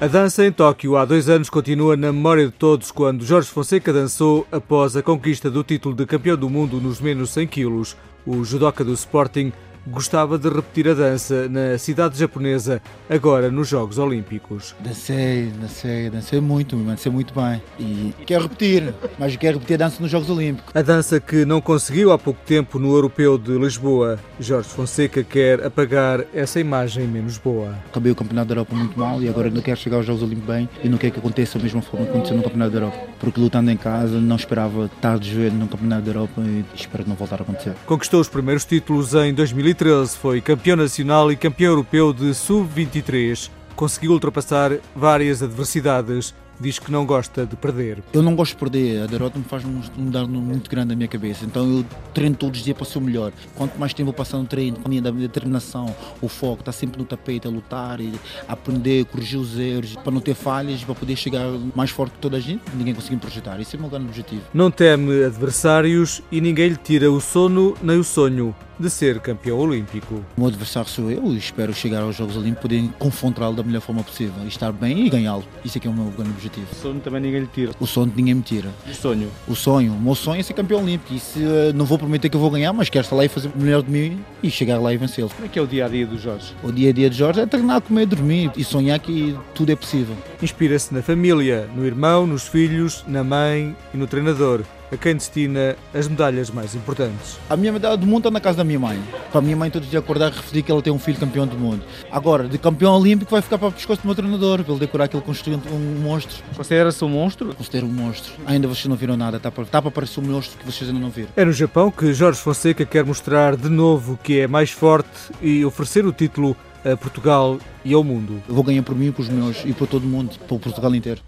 A dança em Tóquio há dois anos continua na memória de todos quando Jorge Fonseca dançou após a conquista do título de campeão do mundo nos menos 100 quilos. O judoca do Sporting gostava de repetir a dança na cidade japonesa, agora nos Jogos Olímpicos. Dancei, dancei, dancei muito, dancei muito bem. E quero repetir, mas quero repetir a dança nos Jogos Olímpicos. A dança que não conseguiu há pouco tempo no Europeu de Lisboa. Jorge Fonseca quer apagar essa imagem menos boa. Acabei o Campeonato da Europa muito mal e agora não quero chegar aos Jogos Olímpicos bem e não quero que aconteça da mesma forma que aconteceu no Campeonato da Europa. Porque lutando em casa não esperava estar de joelho no Campeonato da Europa e espero que não voltar a acontecer. Conquistou os primeiros títulos em 2013 2013 foi campeão nacional e campeão europeu de sub-23. Conseguiu ultrapassar várias adversidades diz que não gosta de perder. Eu não gosto de perder, a derrota me faz um dano muito grande na minha cabeça, então eu treino todos os dias para ser o melhor. Quanto mais tempo eu passar no treino, com a minha determinação, o foco está sempre no tapete, a lutar, a aprender, corrigir os erros, para não ter falhas, para poder chegar mais forte que toda a gente, ninguém conseguir me projetar. Esse é o meu grande objetivo. Não teme adversários e ninguém lhe tira o sono nem o sonho de ser campeão olímpico. O meu adversário sou eu e espero chegar aos Jogos Olímpicos poder confrontá-lo da melhor forma possível, estar bem e ganhá-lo. Isso é que é o meu grande objetivo. O sonho também ninguém lhe tira. O sonho ninguém me tira. O sonho? O sonho. O meu sonho é ser campeão olímpico. E se, uh, não vou prometer que eu vou ganhar, mas quero estar lá e fazer o melhor de mim e chegar lá e vencê-lo. Como é que é o dia a dia do Jorge? O dia a dia de Jorge é treinar, comer, dormir e sonhar que tudo é possível. Inspira-se na família, no irmão, nos filhos, na mãe e no treinador a quem destina as medalhas mais importantes. A minha medalha do mundo está na casa da minha mãe. Para a minha mãe, todos os dias acordar, refletir que ela tem um filho campeão do mundo. Agora, de campeão olímpico, vai ficar para o pescoço do meu treinador, para ele decorar que ele construiu um monstro. Considera-se um monstro? Considero um monstro. Ainda vocês não viram nada, está para, está para aparecer um monstro que vocês ainda não viram. É no Japão que Jorge Fonseca quer mostrar de novo que é mais forte e oferecer o título a Portugal e ao mundo. Eu vou ganhar por mim, com os meus e para todo mundo, para o Portugal inteiro.